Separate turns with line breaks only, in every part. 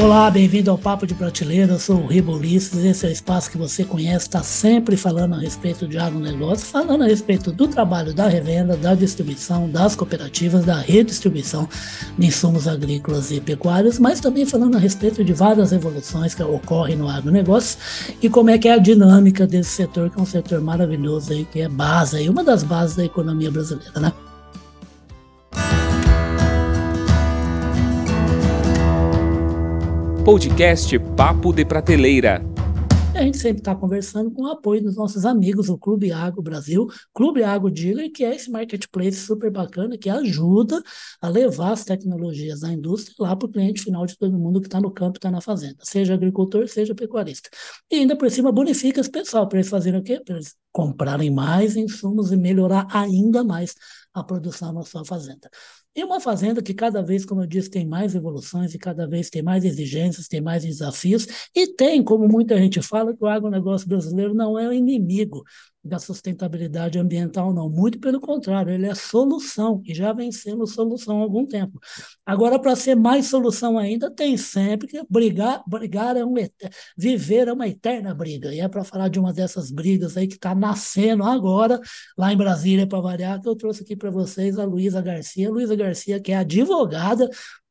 Olá, bem-vindo ao Papo de Prateleira. Eu sou o Ribo Ulisses. Esse é o espaço que você conhece, está sempre falando a respeito de agronegócio, falando a respeito do trabalho da revenda, da distribuição, das cooperativas, da redistribuição de insumos agrícolas e pecuários, mas também falando a respeito de várias evoluções que ocorrem no agronegócio e como é que é a dinâmica desse setor, que é um setor maravilhoso aí, que é base, aí, uma das bases da economia brasileira, né?
Podcast Papo de Prateleira.
A gente sempre está conversando com o apoio dos nossos amigos, o Clube Agro Brasil, Clube Agro Dealer, que é esse marketplace super bacana que ajuda a levar as tecnologias da indústria lá para o cliente final de todo mundo que está no campo, está na fazenda, seja agricultor, seja pecuarista. E ainda por cima bonifica esse pessoal para eles fazerem o quê? Para eles comprarem mais insumos e melhorar ainda mais a produção na sua fazenda. E uma fazenda que cada vez, como eu disse, tem mais evoluções e cada vez tem mais exigências, tem mais desafios, e tem, como muita gente fala, que o agronegócio brasileiro não é o inimigo da sustentabilidade ambiental, não. Muito pelo contrário, ele é solução, e já vem sendo solução há algum tempo. Agora, para ser mais solução ainda, tem sempre que brigar, brigar é um viver é uma eterna briga. E é para falar de uma dessas brigas aí que está nascendo agora, lá em Brasília, para variar, que eu trouxe aqui para vocês a Luísa Garcia. Luísa Garcia, que é advogada,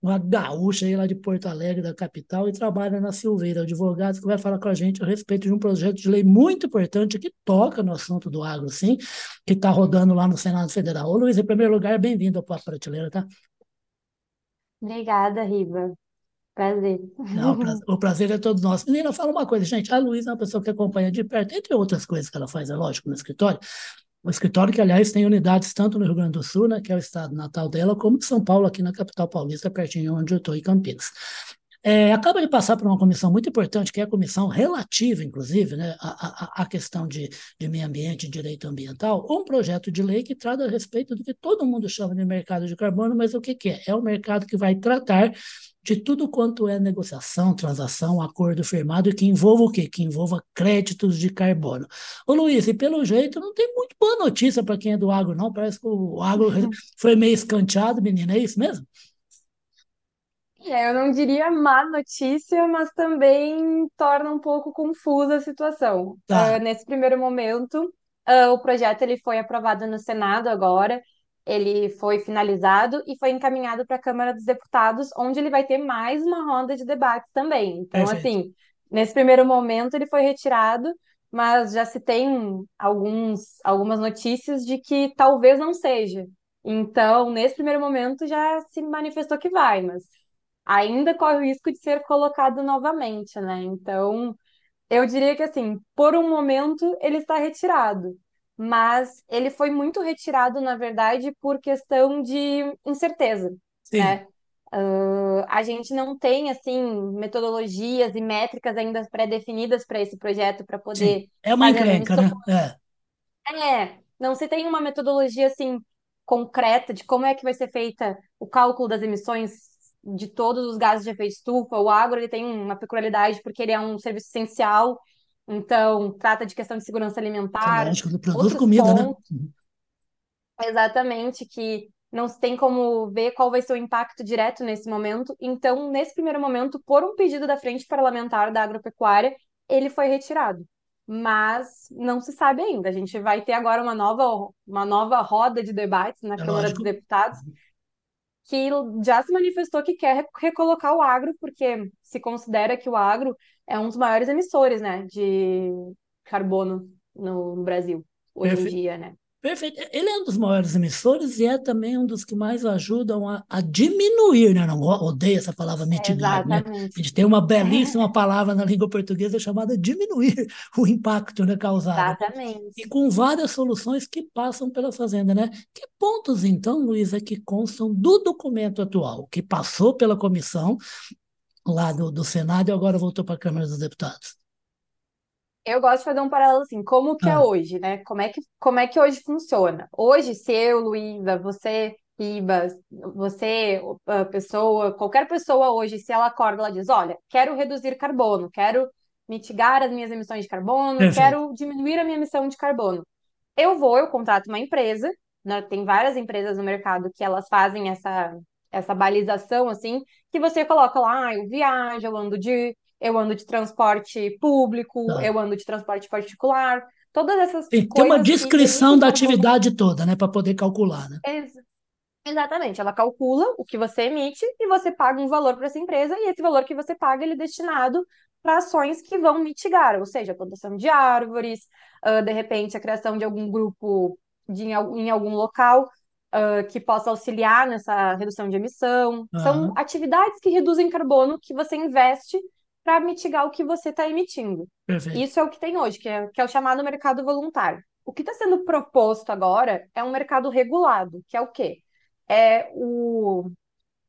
uma gaúcha aí lá de Porto Alegre, da capital, e trabalha na Silveira, advogado que vai falar com a gente a respeito de um projeto de lei muito importante que toca no assunto do agro, sim, que está rodando lá no Senado Federal. Ô, Luiz, em primeiro lugar, bem-vindo ao Papo Prateleira, tá?
Obrigada, Riva. Prazer.
Não, o prazer, o prazer é todo nosso. Menina, fala uma coisa, gente. A Luísa é uma pessoa que acompanha de perto, entre outras coisas que ela faz, é lógico, no escritório. O escritório que, aliás, tem unidades tanto no Rio Grande do Sul, né, que é o estado natal dela, como de São Paulo, aqui na capital paulista, pertinho onde eu estou, em Campinas. É, acaba de passar por uma comissão muito importante, que é a comissão relativa, inclusive, né, à, à, questão de, de meio ambiente e direito ambiental, um projeto de lei que trata a respeito do que todo mundo chama de mercado de carbono, mas o que, que é? É o mercado que vai tratar de tudo quanto é negociação, transação, acordo firmado, que envolva o quê? Que envolva créditos de carbono. Ô Luiz, e pelo jeito não tem muito boa notícia para quem é do agro, não. Parece que o agro foi meio escanteado, menina, é isso mesmo?
É, eu não diria má notícia, mas também torna um pouco confusa a situação.
Tá.
Uh, nesse primeiro momento, uh, o projeto ele foi aprovado no Senado agora, ele foi finalizado e foi encaminhado para a Câmara dos Deputados, onde ele vai ter mais uma ronda de debate também. Então,
Perfeito.
assim, nesse primeiro momento ele foi retirado, mas já se tem alguns, algumas notícias de que talvez não seja. Então, nesse primeiro momento já se manifestou que vai, mas ainda corre o risco de ser colocado novamente, né? Então, eu diria que assim, por um momento ele está retirado mas ele foi muito retirado, na verdade, por questão de incerteza,
Sim.
né? Uh, a gente não tem assim metodologias e métricas ainda pré-definidas para esse projeto para poder
Sim. É uma encrenca, né? É.
É, não se tem uma metodologia assim concreta de como é que vai ser feita o cálculo das emissões de todos os gases de efeito estufa. O agro ele tem uma peculiaridade porque ele é um serviço essencial então, trata de questão de segurança alimentar,
Lógico, do
outros
comida, né?
pontos, exatamente, que não se tem como ver qual vai ser o impacto direto nesse momento. Então, nesse primeiro momento, por um pedido da Frente Parlamentar da Agropecuária, ele foi retirado. Mas não se sabe ainda. A gente vai ter agora uma nova, uma nova roda de debates na
É
Câmara dos
lógico.
Deputados, que já se manifestou que quer recolocar o agro, porque se considera que o agro é um dos maiores emissores, né, de carbono no, Brasil, hoje em dia, né?
Perfeito. Ele é um dos maiores emissores e é também um dos que mais ajudam a, a diminuir, né? Não odeio essa palavra mitigar, né? A gente tem uma belíssima palavra na língua portuguesa chamada diminuir o impacto, né, causado.
Exatamente.
E com várias soluções que passam pela fazenda, né? Que pontos, então, Luísa, que constam do documento atual, que passou pela comissão lá do, do Senado e agora voltou para a Câmara dos Deputados?
Eu gosto de fazer um paralelo assim, como que é
Ah,
hoje, né? Como é que, como é que hoje funciona? Hoje, se eu, Luísa, você, Ribas, você, a pessoa, qualquer pessoa hoje, se ela acorda, ela diz, olha, quero reduzir carbono, quero mitigar as minhas emissões de carbono,
perfeito.
quero diminuir a minha emissão de carbono. Eu vou, eu contrato uma empresa, né? Tem várias empresas no mercado que elas fazem essa, essa balização, assim, que você coloca lá, ah, eu viajo, eu ando de, eu ando de transporte público,
Tá.
eu ando de transporte particular, todas essas
Tem, tem uma
coisas
descrição da atividade toda, né, para poder calcular, né?
Ex- Exatamente, ela calcula o que você emite e você paga um valor para essa empresa, e esse valor que você paga ele é destinado para ações que vão mitigar, ou seja, a plantação de árvores, ah, de repente a criação de algum grupo de, em em algum local, ah, que possa auxiliar nessa redução de emissão. São
Aham,
atividades que reduzem carbono que você investe para mitigar o que você está emitindo.
perfeito.
Isso é o que tem hoje, que é, que é o chamado mercado voluntário. O que está sendo proposto agora é um mercado regulado, que é o quê? é o,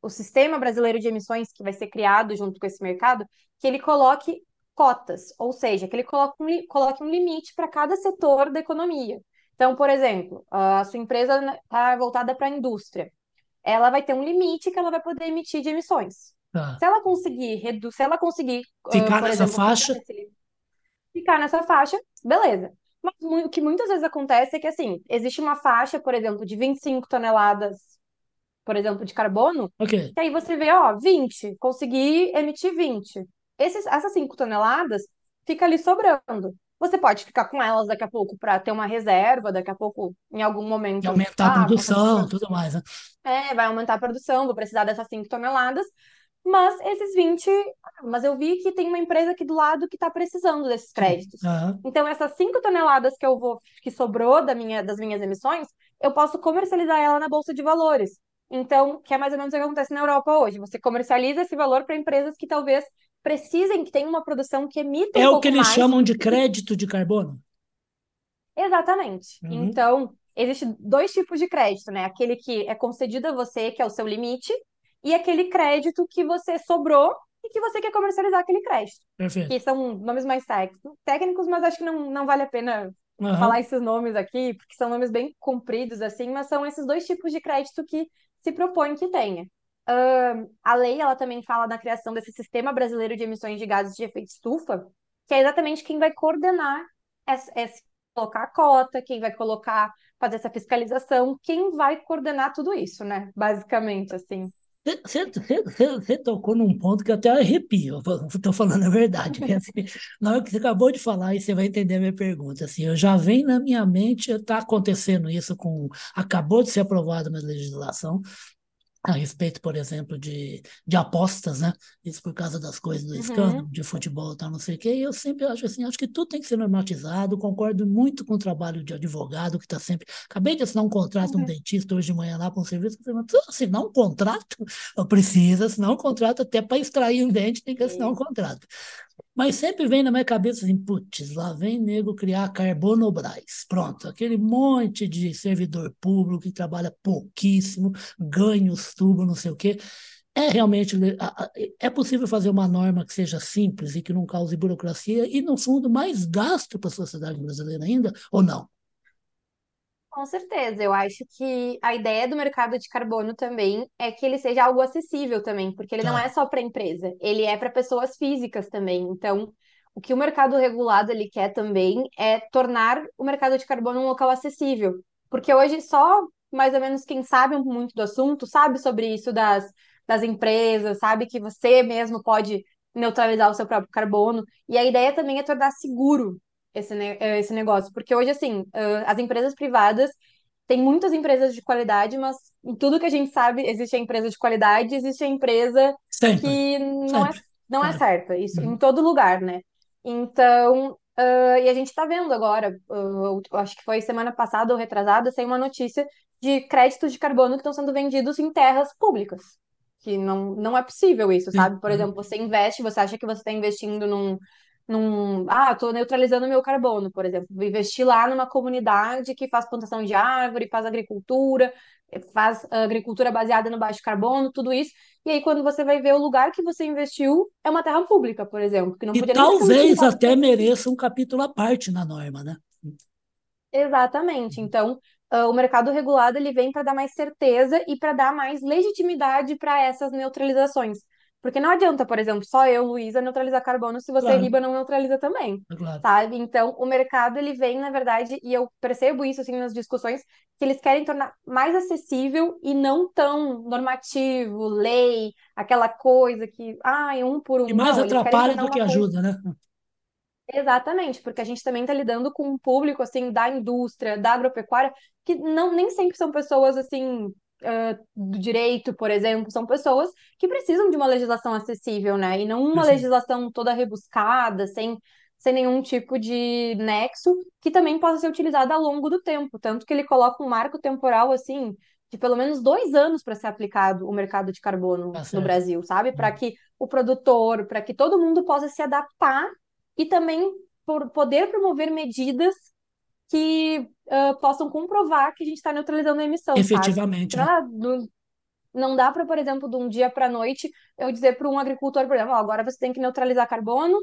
o sistema brasileiro de emissões que vai ser criado junto com esse mercado, que ele coloque cotas, ou seja, que ele coloque um, coloque um limite para cada setor da economia. Então, por exemplo, a sua empresa está voltada para a indústria, ela vai ter um limite que ela vai poder emitir de emissões.
Tá.
Se ela conseguir redu se ela conseguir, ah,
Ficar
por
nessa
exemplo,
faixa,
ficar nessa faixa, beleza. Mas o que muitas vezes acontece é que, assim, existe uma faixa, por exemplo, de 25 toneladas por exemplo, de carbono,
ok.
que aí você vê, ó, 20, consegui emitir 20. Esses, essas 5 toneladas fica ali sobrando. Você pode ficar com elas daqui a pouco para ter uma reserva, daqui a pouco, em algum
E
momento,
aumentar a
ah,
produção, tudo mais, né?
é, vai aumentar a produção, vou precisar dessas 5 toneladas, mas esses 20, ah, mas eu vi que tem uma empresa aqui do lado que está precisando desses créditos.
Aham,
Então, essas 5 toneladas que eu vou, que sobrou da minha, das minhas emissões, eu posso comercializar ela na Bolsa de Valores. Então, que é mais ou menos o que acontece na Europa hoje. Você comercializa esse valor para empresas que talvez precisem, que tenham uma produção que emita um
É o que eles
mais
chamam de crédito de carbono.
Exatamente.
Uhum.
Então, existem dois tipos de crédito, né? Aquele que é concedido a você, que é o seu limite, e aquele crédito que você sobrou e que você quer comercializar aquele crédito.
Perfeito.
Que são nomes mais técnicos, mas acho que não, não vale a pena falar
Aham,
esses nomes aqui, porque são nomes bem compridos, assim, mas são esses dois tipos de crédito que se propõe que tenha. Ahn, a lei, ela também fala da criação desse Sistema Brasileiro de Emissões de Gases de Efeito Estufa, que é exatamente quem vai coordenar esse, esse- colocar a cota, quem vai colocar, fazer essa fiscalização, quem vai coordenar tudo isso, né? Basicamente, assim.
Você tocou num ponto que eu até arrepio, estou falando a verdade. assim, na hora que você acabou de falar, aí você vai entender a minha pergunta. Assim, eu já vem na minha mente, está acontecendo isso com. Acabou de ser aprovada uma legislação a respeito, por exemplo, de, de apostas, né? Isso por causa das coisas do escândalo,
Uhum,
de futebol e tal, não sei o quê. E eu sempre acho assim, acho que tudo tem que ser normatizado, concordo muito com o trabalho de advogado que está sempre... Acabei de assinar um contrato, um
uhum.
dentista hoje de manhã lá para um serviço, eu falei, mas precisa assinar um contrato? Eu preciso assinar um contrato, até para extrair um dente tem que assinar um contrato. Mas sempre vem na minha cabeça assim, putz, lá vem nego criar Carbonobras. Pronto, aquele monte de servidor público que trabalha pouquíssimo, ganha os tubos, não sei o quê. É realmente, é possível fazer uma norma que seja simples e que não cause burocracia e, no fundo, mais gasto para a sociedade brasileira ainda, ou não?
Com certeza, eu acho que a ideia do mercado de carbono também é que ele seja algo acessível também, porque ele não é.
Tá,
só para empresa, ele é para pessoas físicas também. Então, o que o mercado regulado ele quer também é tornar o mercado de carbono um local acessível, porque hoje só mais ou menos quem sabe muito do assunto sabe sobre isso das, das empresas, sabe que você mesmo pode neutralizar o seu próprio carbono, e a ideia também é tornar seguro esse, eh, esse negócio. Porque hoje, assim, as empresas privadas, tem muitas empresas de qualidade, mas em tudo que a gente sabe, existe a empresa de qualidade, existe a empresa
sempre,
que não é, não é certa, isso em
Uhum.
todo lugar, né? Então, ah, e a gente está vendo agora, eu acho que foi semana passada ou retrasada, saiu uma notícia de créditos de carbono que estão sendo vendidos em terras públicas. Que não, não é possível isso, sabe? Por
Uhum.
exemplo, você investe, você acha que você está investindo num, num. Ah, estou neutralizando meu carbono, por exemplo. Vou investir lá numa comunidade que faz plantação de árvore, faz agricultura, faz agricultura baseada no baixo carbono, tudo isso. E aí, quando você vai ver o lugar que você investiu, é uma terra pública, por exemplo, que não
E
podia
talvez até mereça um capítulo à parte na norma, né?
Exatamente. Então, ah, o mercado regulado ele vem para dar mais certeza e para dar mais legitimidade para essas neutralizações. Porque não adianta, por exemplo, só eu, Luísa, neutralizar carbono se você,
Claro,
Riba, não neutraliza também,
claro.
sabe? Então, o mercado, ele vem, na verdade, e eu percebo isso, assim, nas discussões, que eles querem tornar mais acessível e não tão normativo, lei, aquela coisa que, ai, um por
E
um.
mais
Não,
atrapalha do que
uma coisa
ajuda, né?
Exatamente, porque a gente também está lidando com um público assim da indústria, da agropecuária, que não nem sempre são pessoas assim ah, do direito, por exemplo, são pessoas que precisam de uma legislação acessível, né? E não uma
Perfeito.
legislação toda rebuscada, sem, sem nenhum tipo de nexo, que também possa ser utilizada ao longo do tempo. Tanto que ele coloca um marco temporal assim de pelo menos dois anos para ser aplicado o mercado de carbono
Tá
no. Brasil, sabe? Para que o produtor, para que todo mundo possa se adaptar e também por poder promover medidas que ah, possam comprovar que a gente está neutralizando a emissão?
Efetivamente,
não, dá- para, por exemplo, de um dia para a noite, eu dizer para um agricultor, por exemplo, "Ó, agora você tem que neutralizar carbono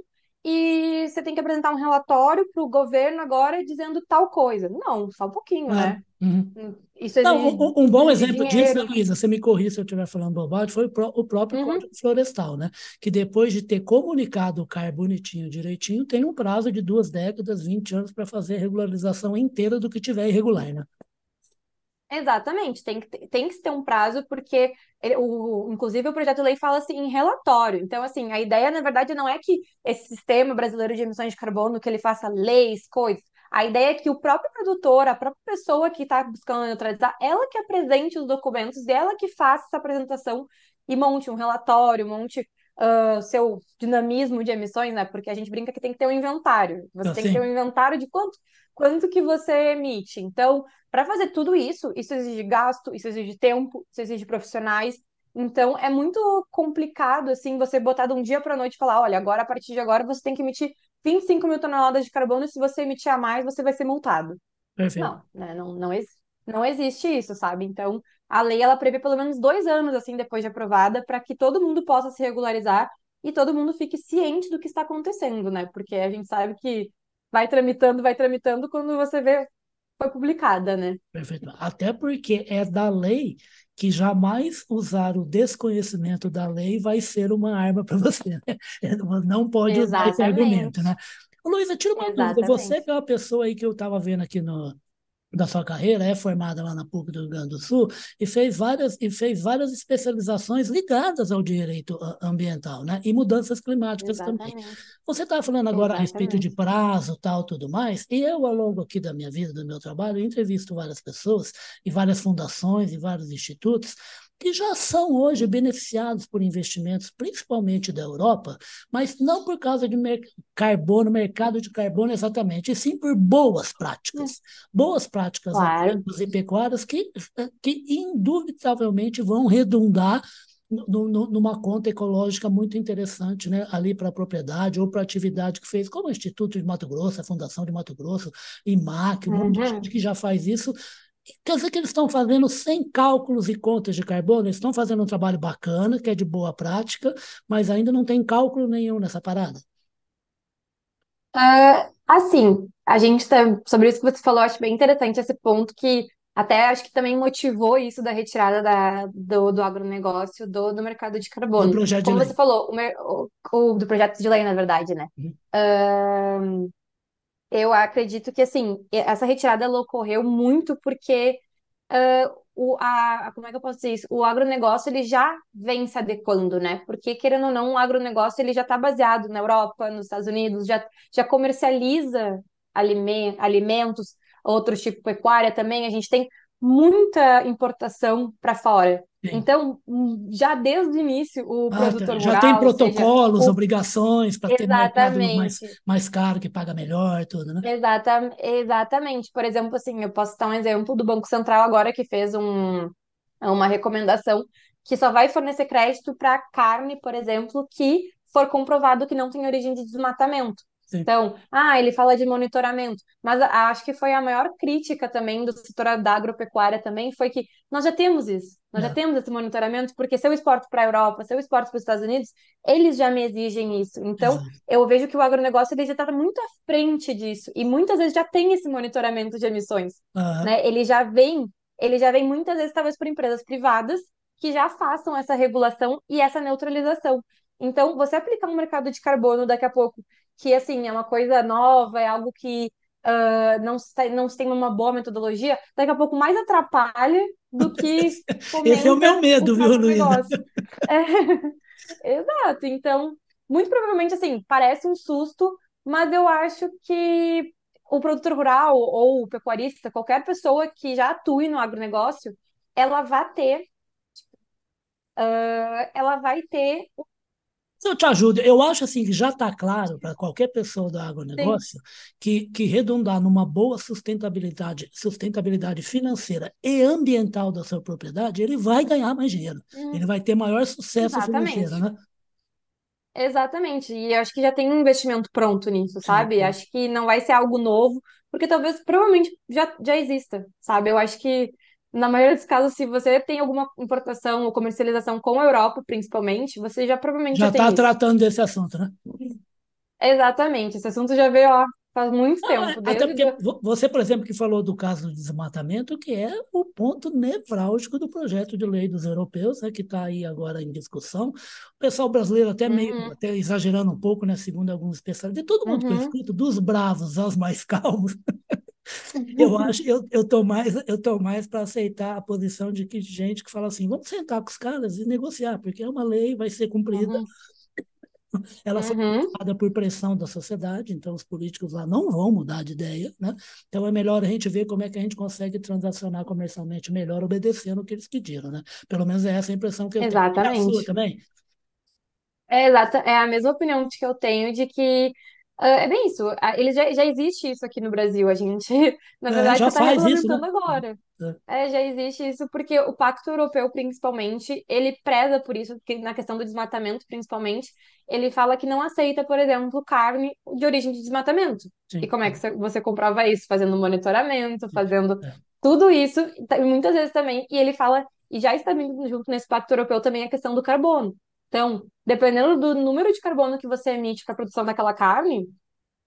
e você tem que apresentar um relatório para o governo agora dizendo tal coisa. Não, só um pouquinho,
Claro.
né?
Uhum.
Isso
Não,
exige,
um, um bom exemplo disso, né,
dinheiro.
Luísa, você me corrija se eu estiver falando bobagem, foi o próprio
Uhum,
Código Florestal, né? Que depois de ter comunicado o CAR bonitinho, direitinho, tem um prazo de duas décadas, 20 anos, para fazer a regularização inteira do que tiver irregular, né?
Exatamente, tem que, ter- tem que ter um prazo, porque ele- o, inclusive o projeto de lei fala assim em relatório. Então, assim, a ideia, na verdade, não é que esse sistema brasileiro de emissões de carbono, que ele faça leis, coisas. A ideia é que o próprio produtor, a própria pessoa que está buscando neutralizar, ela que apresente os documentos, e ela que faça essa apresentação e monte um relatório, monte ah, seu dinamismo de emissões, né? Porque a gente brinca que tem que ter um inventário. Você tem que ter um inventário de quanto, quanto que você emite. Então, para fazer tudo isso, isso exige gasto, isso exige tempo, isso exige profissionais. Então, é muito complicado, assim, você botar de um dia para a noite e falar: olha, agora, a partir de agora, você tem que emitir 25 mil toneladas de carbono e se você emitir a mais, você vai ser multado. Não, né? Não, não, não existe isso, sabe? Então, a lei, ela prevê pelo menos dois anos, assim, depois de aprovada, para que todo mundo possa se regularizar e todo mundo fique ciente do que está acontecendo, né? Porque a gente sabe que vai tramitando, vai tramitando, quando você vê, foi publicada, né?
Perfeito. Até porque é da lei que jamais usar o desconhecimento da lei vai ser uma arma para você, né? É, Não pode usar esse argumento, né?
Exatamente,
Luísa, tira uma dúvida. Você
exatamente.
que é uma pessoa aí que eu estava vendo aqui no, da sua carreira, é formada lá na PUC do Rio Grande do Sul e fez várias, e fez várias especializações ligadas ao direito ah, ambiental, né? E mudanças climáticas também.
Exatamente,
Você estava falando agora a respeito de
exatamente.
prazo, tal, tudo mais, e eu, ao longo aqui da minha vida, do meu trabalho, entrevisto várias pessoas e várias fundações e vários institutos que já são hoje beneficiados por investimentos, principalmente da Europa, mas não por causa de mer carbono, mercado de carbono exatamente, e sim por boas práticas. Boas práticas
Claro.
agrícolas e pecuárias que, que indubitavelmente vão redundar numa conta ecológica muito interessante, né, ali para a propriedade ou para a atividade que fez, como o Instituto de Mato Grosso, a Fundação de Mato Grosso, IMAC, um monte de gente
Uhum.
que já faz isso. Quer dizer que eles estão fazendo sem cálculos e contas de carbono, eles estão fazendo um trabalho bacana, que é de boa prática, mas ainda não tem cálculo nenhum nessa parada.
Ah, assim, a gente tá, sobre isso que você falou, acho bem interessante esse ponto que até acho que também motivou isso da retirada da, do, do agronegócio do, do mercado de
Do
carbono.
projeto de
Como
lei.
você falou, o, o- do projeto de lei, na verdade, né?
Uhum.
Eu acredito que, assim, essa retirada ocorreu muito porque ah, o, a, como é que eu posso dizer isso? O agronegócio, ele já vem se adequando, né? Porque, querendo ou não, o agronegócio, ele já está baseado na Europa, nos Estados Unidos, já, já comercializa alime- alimentos, outros tipo pecuária também. A gente tem muita importação para fora.
Sim.
Então, hum, já desde o início, o
Ah,
produtor
Já tem
rural, seja,
protocolos,
o...
obrigações para ter mercado mais, mais caro, que paga melhor, tudo, né?
Exata, exatamente. Por exemplo, assim, eu posso dar um exemplo do Banco Central agora que fez um, uma recomendação que só vai fornecer crédito para carne, por exemplo, que for comprovado que não tem origem de desmatamento.
Sim.
Então, ah, ele fala de monitoramento, mas acho que foi a maior crítica também do setor da agropecuária também, foi que nós já temos isso, nós já
É,
temos esse monitoramento, porque se eu exporto para a Europa, se eu exporto para os Estados Unidos, eles já me exigem isso. Então,
exato.
eu vejo que o agronegócio ele já está muito à frente disso, e muitas vezes já tem esse monitoramento de emissões,
Aham,
né? Ele já vem, ele já vem muitas vezes talvez por empresas privadas que já façam essa regulação e essa neutralização. Então, você aplicar um mercado de carbono daqui a pouco, que assim é uma coisa nova, é algo que uh, não, se, não se tem uma boa metodologia, daqui a pouco mais atrapalha do que
Esse é o meu medo, o viu, Luísa?
É, exato. Então, muito provavelmente, assim, parece um susto, mas eu acho que o produtor rural ou o pecuarista, qualquer pessoa que já atue no agronegócio, ela vai ter, uh, ela vai ter
eu te ajudo. Eu acho assim que já está claro para qualquer pessoa do agronegócio que, que redundar numa boa sustentabilidade, sustentabilidade financeira e ambiental da sua propriedade, ele vai ganhar mais dinheiro. Hum. Ele vai ter maior sucesso Exatamente. financeiro, né?
Exatamente. E acho que já tem um investimento pronto nisso, sabe? Sim. Acho que não vai ser algo novo, porque talvez provavelmente já, já exista, sabe? Eu acho que na maioria dos casos, se você tem alguma importação ou comercialização com a Europa, principalmente, você já provavelmente
já está
tratando
desse assunto, né?
Exatamente. Esse assunto já veio ó, faz muito ah, tempo.
Até porque do... você, por exemplo, que falou do caso do desmatamento, que é o ponto nevrálgico do projeto de lei dos europeus, né, que está aí agora em discussão. O pessoal brasileiro até meio, uhum. até exagerando um pouco, né, segundo alguns especialistas, de todo mundo uhum. que eu escuto, dos bravos aos mais calmos, eu acho, eu, eu tô mais, eu tô mais para aceitar a posição de que gente que fala assim, vamos sentar com os caras e negociar, porque é uma lei, vai ser cumprida. Uhum. Ela foi uhum. por pressão da sociedade, então os políticos lá não vão mudar de ideia, né? Então é melhor a gente ver como é que a gente consegue transacionar comercialmente melhor, obedecendo o que eles pediram, né? Pelo menos é essa a impressão que eu
Exatamente. tenho.
Também?
É, exata, é a mesma opinião que eu tenho de que é bem isso. Ele já, já existe isso aqui no Brasil. A gente, na é, verdade,
já
está
isso, né?
agora. É. é, já existe isso porque o Pacto Europeu, principalmente, ele preza por isso, porque na questão do desmatamento, principalmente, ele fala que não aceita, por exemplo, carne de origem de desmatamento. Sim. E como é que você comprova isso? Fazendo monitoramento, fazendo é. tudo isso, e muitas vezes também. E ele fala, e já está vindo junto nesse Pacto Europeu também a questão do carbono. Então, dependendo do número de carbono que você emite para a produção daquela carne,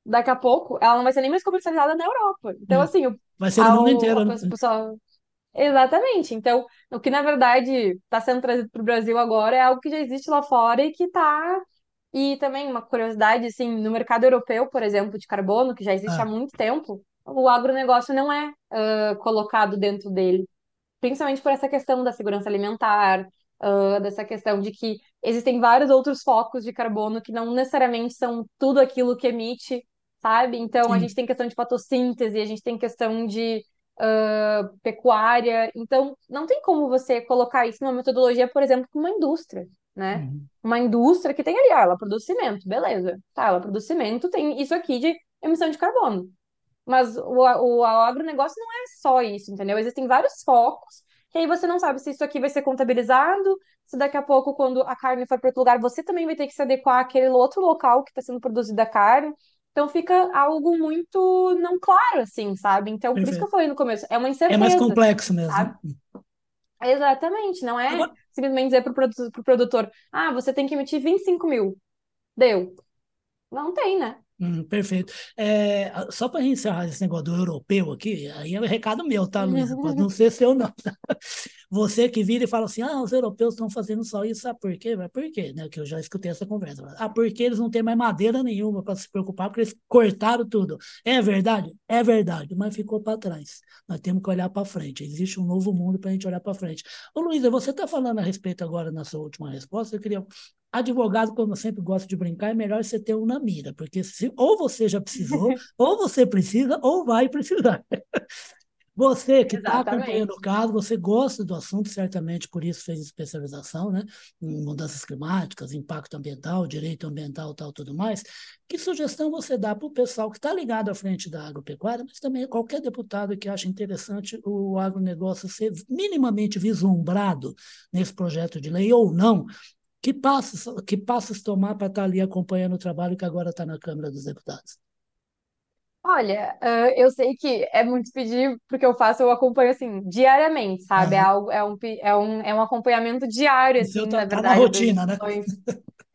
daqui a pouco ela não vai ser nem mais comercializada na Europa. Então, é. assim, o,
vai ser no mundo inteiro, né?
Pessoa... Exatamente. Então, o que na verdade está sendo trazido para o Brasil agora é algo que já existe lá fora e que está. E também uma curiosidade, assim, no mercado europeu, por exemplo, de carbono, que já existe ah. há muito tempo, o agronegócio não é uh, colocado dentro dele. Principalmente por essa questão da segurança alimentar, uh, dessa questão de que existem vários outros focos de carbono que não necessariamente são tudo aquilo que emite, sabe? Então, Sim. a gente tem questão de fotossíntese, a gente tem questão de uh, pecuária. Então, não tem como você colocar isso numa metodologia, por exemplo, com uma indústria, né? Uhum. Uma indústria que tem ali, ah, ela produz cimento, beleza. Tá, ela produz cimento, tem isso aqui de emissão de carbono. Mas o, o, o agronegócio não é só isso, entendeu? Existem vários focos que aí você não sabe se isso aqui vai ser contabilizado, se daqui a pouco, quando a carne for para outro lugar, você também vai ter que se adequar àquele outro local que está sendo produzida a carne. Então fica algo muito não claro, assim, sabe? Então, por isso que eu falei no começo, é uma incerteza.
É mais complexo mesmo.
Sabe? Exatamente, não é Agora... simplesmente dizer para o produtor, ah, você tem que emitir 25 mil. Deu. Não tem, né?
Hum, perfeito. É, só para encerrar esse negócio do europeu aqui, aí é um recado meu, tá, Luísa? Pode não ser seu, não. Você que vira e fala assim: ah, os europeus estão fazendo só isso, sabe por quê? Mas por quê? Né? Que eu já escutei essa conversa. Ah, porque eles não têm mais madeira nenhuma para se preocupar, porque eles cortaram tudo. É verdade? É verdade, mas ficou para trás. Nós temos que olhar para frente. Existe um novo mundo para a gente olhar para frente. Ô, Luísa, você está falando a respeito agora na sua última resposta, eu queria Advogado, como eu sempre gosto de brincar, é melhor você ter um na mira, porque se, ou você já precisou, ou você precisa, ou vai precisar. Você que está acompanhando o caso, você gosta do assunto, certamente por isso fez especialização, né? Em mudanças climáticas, impacto ambiental, direito ambiental tal, tudo mais. Que sugestão você dá para o pessoal que está ligado à frente da agropecuária, mas também qualquer deputado que acha interessante o agronegócio ser minimamente vislumbrado nesse projeto de lei ou não, que passos, que passos tomar para estar tá ali acompanhando o trabalho que agora está na Câmara dos Deputados?
Olha, eu sei que é muito pedir, porque eu faço, eu acompanho assim, diariamente, sabe? É, algo, é, um, é, um, é um acompanhamento diário, assim,
tá,
na
verdade. Tá na rotina, né?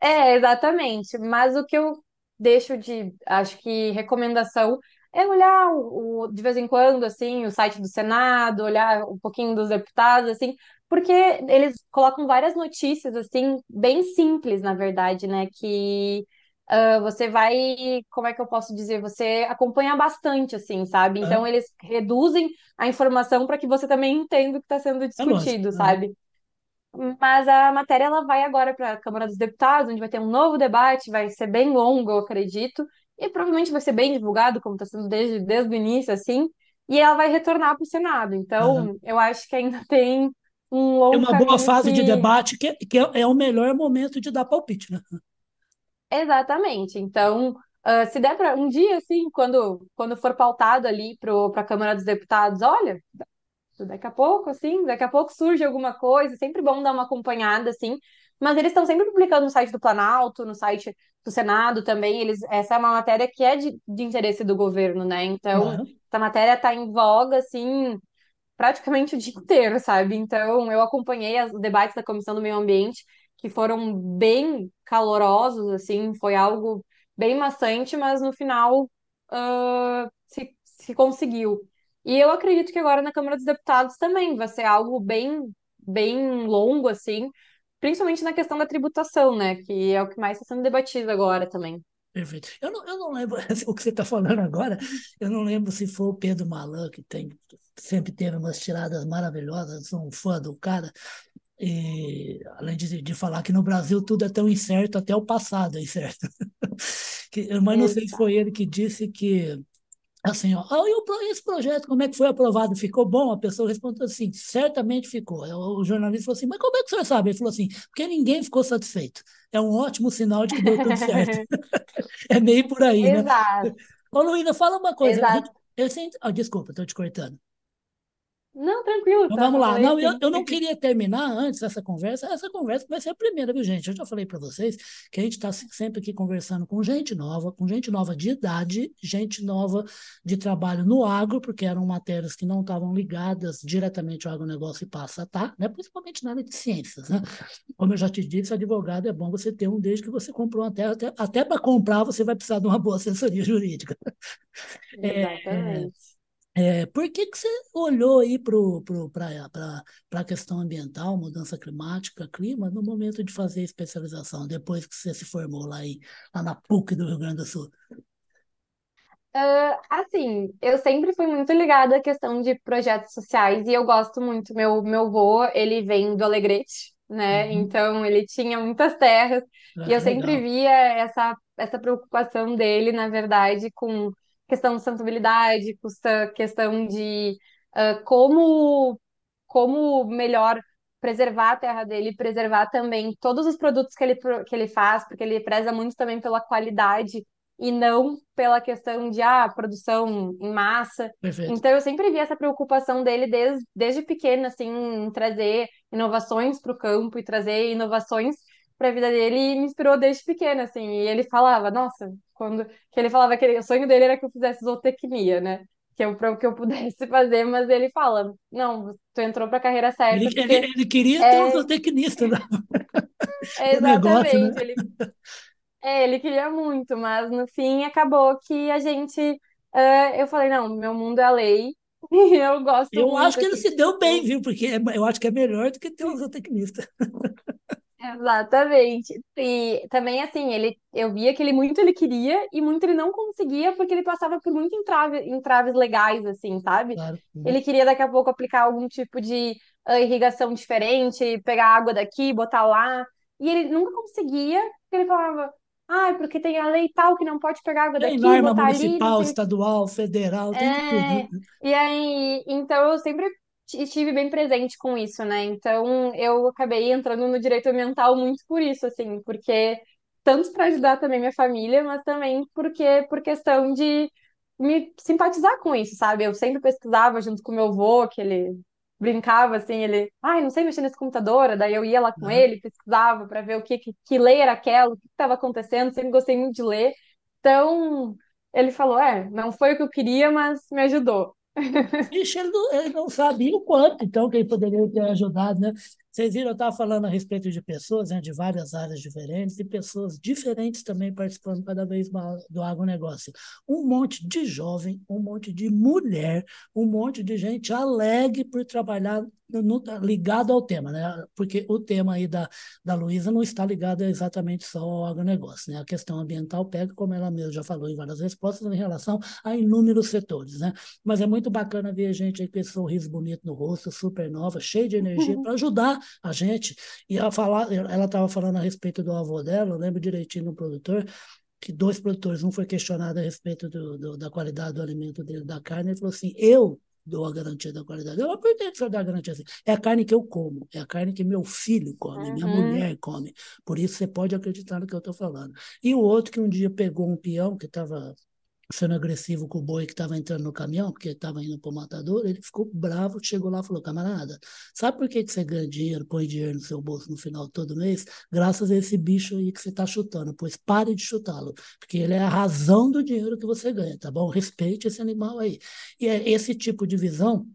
É, exatamente. Mas o que eu deixo de, acho que, recomendação é olhar o, o, de vez em quando, assim, o site do Senado, olhar um pouquinho dos deputados, assim, porque eles colocam várias notícias, assim, bem simples, na verdade, né? Que uh, você vai, como é que eu posso dizer? Você acompanha bastante, assim, sabe? Então,
Aham,
eles reduzem a informação para que você também entenda o que está sendo
É
discutido, sabe? Mas a matéria ela vai agora para a Câmara dos Deputados, onde vai ter um novo debate, vai ser bem longo, eu acredito, e provavelmente vai ser bem divulgado, como está sendo desde, desde o início, assim, e ela vai retornar para o Senado. Então, eu acho que ainda tem um
Tem
longo
uma boa fase de debate que, que é, é o melhor momento de dar palpite, né?
Exatamente. Então, ah, se der para um dia, assim, quando, quando for pautado ali para a Câmara dos Deputados, olha. Daqui a pouco, assim, daqui a pouco surge alguma coisa, sempre bom dar uma acompanhada, assim. Mas eles estão sempre publicando no site do Planalto, no site do Senado também. Eles, essa é uma matéria que é de, de interesse do governo, né? Então,
Aham,
essa matéria está em voga, assim, praticamente o dia inteiro, sabe? Então, eu acompanhei os debates da Comissão do Meio Ambiente, que foram bem calorosos, assim, foi algo bem maçante, mas no final, ah, se, se conseguiu. E eu acredito que agora na Câmara dos Deputados também vai ser algo bem, bem longo, assim, principalmente na questão da tributação, né? Que é o que mais está sendo debatido agora também.
Perfeito. Eu não, eu não lembro, o que você está falando agora, eu não lembro se foi o Pedro Malan, que tem, sempre teve umas tiradas maravilhosas, sou um fã do cara, e além de, de falar que no Brasil tudo é tão incerto, até o passado é incerto. Que- mas não sei se foi ele que disse que Assim, ó, ah, e esse projeto, como é que foi aprovado? Ficou bom? A pessoa respondeu assim, certamente ficou. O jornalista falou assim, mas como é que o senhor sabe? Ele falou assim, porque ninguém ficou satisfeito. É um ótimo sinal de que deu tudo certo. É meio por aí, né?
Exato,
Ô, Luísa, fala uma coisa.
Exato.
eu sempre, ah, desculpa, estou te cortando.
Não, tranquilo,
Então
tá?
vamos lá.
Falei
Não, eu,
sim.
eu não queria terminar antes essa conversa. Essa conversa vai ser a primeira, viu, gente? Eu já falei para vocês que a gente está sempre aqui conversando com gente nova, com gente nova de idade, gente nova de trabalho no agro, porque eram matérias que não estavam ligadas diretamente ao agronegócio e passa a estar, né? principalmente na área de ciências. Né? Como eu já te disse, advogado é bom você ter um desde que você comprou uma terra. Até, até para comprar, você vai precisar de uma boa assessoria jurídica.
Exatamente.
é, por que que você olhou aí para a questão ambiental, mudança climática, clima, no momento de fazer a especialização, depois que você se formou lá, em, lá na PUC do Rio Grande do Sul?
Ah, assim, eu sempre fui muito ligada à questão de projetos sociais e eu gosto muito. Meu, meu avô, ele vem do Alegrete, né?
Uhum.
Então, ele tinha muitas terras e
Ah,
eu sempre
legal,
via essa, essa preocupação dele, na verdade, com questão de sustentabilidade, essa questão de ah, como, como melhor preservar a terra dele, preservar também todos os produtos que ele, que ele faz, porque ele preza muito também pela qualidade e não pela questão de ah, produção em massa.
perfeito.
Então eu sempre vi essa preocupação dele desde, desde pequeno, assim, em trazer inovações para o campo e trazer inovações para a vida dele e me inspirou desde pequeno, assim. E ele falava, nossa, quando que ele falava que ele- o sonho dele era que eu fizesse zootecnia, né? Que eu, que eu pudesse fazer, mas ele fala, não, tu entrou para a carreira
Ele,
certa
ele,
porque
ele queria ter um
é
zootecnista do,
é
do negócio, né?
exatamente, ele É, ele queria muito, mas no fim acabou que a gente. eh, eu falei, não, meu mundo é a lei e eu gosto
Eu acho que ele
assim.
se deu bem, viu? Porque é- eu acho que é melhor do que ter um zootecnista.
Exatamente. E também, assim, ele, eu via que ele muito ele queria e muito ele não conseguia porque ele passava por muito entrave, entraves legais, assim, sabe?
Claro.
Ele queria daqui a pouco aplicar algum tipo de ah, irrigação diferente, pegar água daqui, botar lá. E ele nunca conseguia, porque ele falava, ah, porque tem a lei tal que não pode pegar água
Tem
daqui,
norma
botar ali,
municipal,
sei
estadual, federal, tem de tudo.
É, e aí, então eu sempre estive bem presente com isso, né? Então eu acabei entrando no direito ambiental muito por isso, assim, porque tanto para ajudar também minha família, mas também porque por questão de me simpatizar com isso, sabe? Eu sempre pesquisava junto com meu avô, que ele brincava assim, ele, ai, não sei mexer nesse computador, daí eu ia lá com
Aham.
ele, pesquisava para ver o que, que, que lei era aquela, o que estava acontecendo, sempre gostei muito de ler. Então, ele falou: É, não foi o que eu queria, mas me ajudou.
Ixi, ele não, ele não sabia o quanto, então, que ele poderia ter ajudado, né? Vocês viram, eu estava falando a respeito de pessoas né, de várias áreas diferentes e pessoas diferentes também participando cada vez mais do agronegócio. Um monte de jovem, um monte de mulher, um monte de gente alegre por trabalhar no, ligado ao tema, né? Porque o tema aí da, da Luísa não está ligado exatamente só ao agronegócio, né? A questão ambiental pega, como ela mesma já falou em várias respostas, em relação a inúmeros setores, né? Mas é muito bacana ver a gente aí com esse sorriso bonito no rosto, super nova, cheio de energia, para ajudar a gente. E ela falar, ela estava falando a respeito do avô dela, eu lembro direitinho no produtor, que dois produtores, um foi questionado a respeito do, do, da qualidade do alimento dele, da carne, ele falou assim, eu dou a garantia da qualidade. Eu, você dá a garantia assim? É a carne que eu como, é a carne que meu filho come, uhum. minha mulher come. Por isso você pode acreditar no que eu estou falando. E o outro que um dia pegou um peão que estava sendo agressivo com o boi que estava entrando no caminhão, porque estava indo para o matador, ele ficou bravo, chegou lá e falou, camarada, sabe por que, que você ganha dinheiro, põe dinheiro no seu bolso no final todo mês? Graças a esse bicho aí que você está chutando, pois pare de chutá-lo, porque ele é a razão do dinheiro que você ganha, tá bom? Respeite esse animal aí. E é esse tipo de visão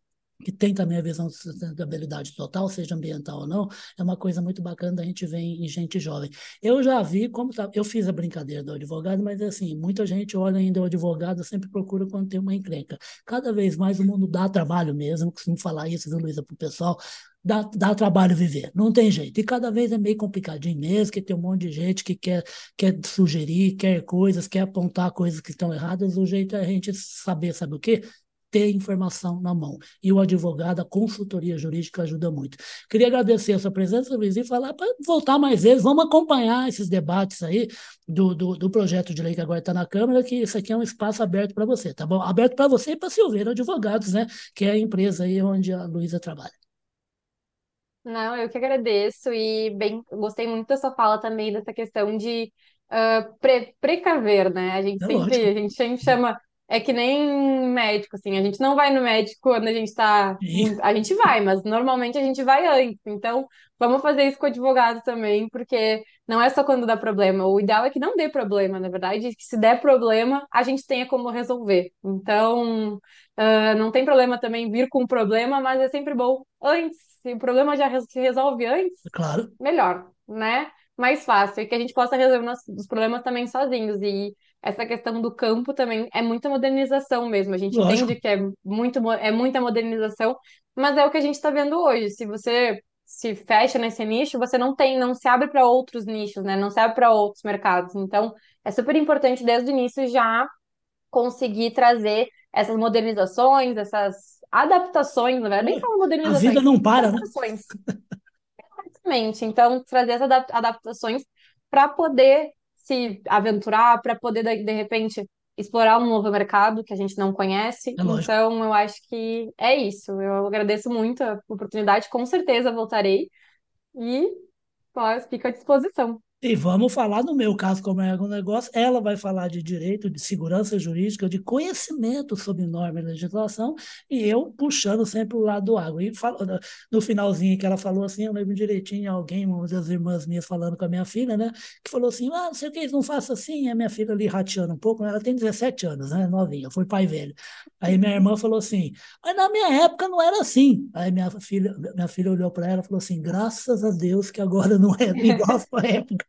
que tem também a visão de sustentabilidade total, seja ambiental ou não, é uma coisa muito bacana da gente ver em gente jovem. Eu já vi como tá, eu fiz a brincadeira do advogado, mas assim, muita gente olha ainda o advogado, sempre procura quando tem uma encrenca. Cada vez mais o mundo dá trabalho mesmo, costumo falar isso, viu, Luísa, para o pessoal, dá, dá trabalho viver, não tem jeito. E cada vez é meio complicadinho mesmo, que tem um monte de gente que quer, quer sugerir, quer coisas, quer apontar coisas que estão erradas, o jeito é a gente saber, sabe o quê? Ter informação na mão. E o advogado, a consultoria jurídica ajuda muito. Queria agradecer a sua presença, Luiz, e falar para voltar mais vezes. Vamos acompanhar esses debates aí do, do, do projeto de lei que agora está na Câmara, que isso aqui é um espaço aberto para você, tá bom? Aberto para você e para Silveira Advogados, né? Que é a empresa aí onde a Luísa trabalha.
Não, eu que agradeço e bem, gostei muito da sua fala também dessa questão de uh, pre precaver, né? A gente é sempre, lógico. a gente sempre chama é que nem médico, assim, a gente não vai no médico quando a gente tá. A gente vai, mas normalmente a gente vai antes. Então, vamos fazer isso com o advogado também, porque não é só quando dá problema. O ideal é que não dê problema, na verdade, que se der problema, a gente tenha como resolver. Então, uh, não tem problema também vir com um problema, mas é sempre bom antes. Se o problema já se resolve antes,
claro.
melhor, né? Mais fácil, e que a gente possa resolver os problemas também sozinhos. E essa questão do campo também é muita modernização mesmo. A gente Lógico. entende que é, muito, é muita modernização, mas é o que a gente está vendo hoje. Se você se fecha nesse nicho, você não tem, não se abre para outros nichos, né? Não se abre para outros mercados. Então, é super importante desde o início já conseguir trazer essas modernizações, essas adaptações, na verdade, nem falar modernizações.
A vida não para, né?
Exatamente. Então, trazer essas adaptações para poder se aventurar, para poder, de repente, explorar um novo mercado que a gente não conhece. É então, eu acho que é isso. Eu agradeço muito a oportunidade, com certeza voltarei. E fico à disposição.
E vamos falar, no meu caso, como é negócio, ela vai falar de direito, de segurança jurídica, de conhecimento sobre norma e legislação, e eu puxando sempre o lado do água. E falo, no finalzinho que ela falou assim, eu lembro direitinho alguém, uma das irmãs minhas falando com a minha filha, né, que falou assim, ah, não sei o que, não faça assim, a minha filha ali rateando um pouco, ela tem 17 anos, né, novinha, foi pai velho. Aí minha irmã falou assim, mas na minha época não era assim. Aí minha filha, minha filha olhou para ela e falou assim, graças a Deus que agora não é igual a sua época.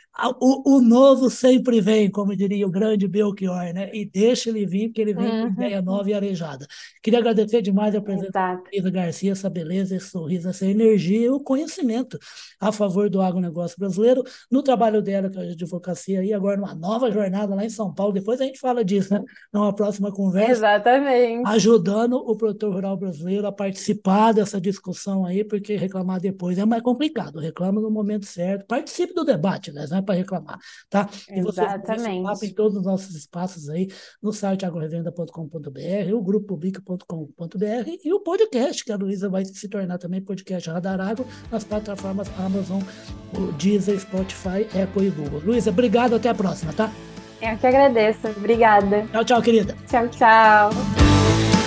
O, o, novo sempre vem, como diria o grande Belchior, né? E deixa ele vir, porque ele vem uhum. com ideia nova e arejada. Queria agradecer demais a presença Exato. da Garcia, essa beleza, esse sorriso, essa energia e o conhecimento a favor do agronegócio brasileiro, no trabalho dela, que é a advocacia, e agora numa nova jornada lá em São Paulo. Depois a gente fala disso, né? Numa próxima conversa.
Exatamente.
Ajudando o produtor rural brasileiro a participar dessa discussão aí, porque reclamar depois é mais complicado. Reclama no momento certo. Participe do debate, né? É para reclamar, tá?
E você Exatamente.
em todos os nossos espaços aí, no site agrorevenda.com.br, o grupo public.com.br e o podcast, que a Luísa vai se tornar também podcast Radar Agro nas plataformas Amazon, Deezer, Spotify, Apple e Google. Luísa, obrigado, até a próxima, tá?
Eu que agradeço. Obrigada.
Tchau, tchau, querida.
Tchau, tchau.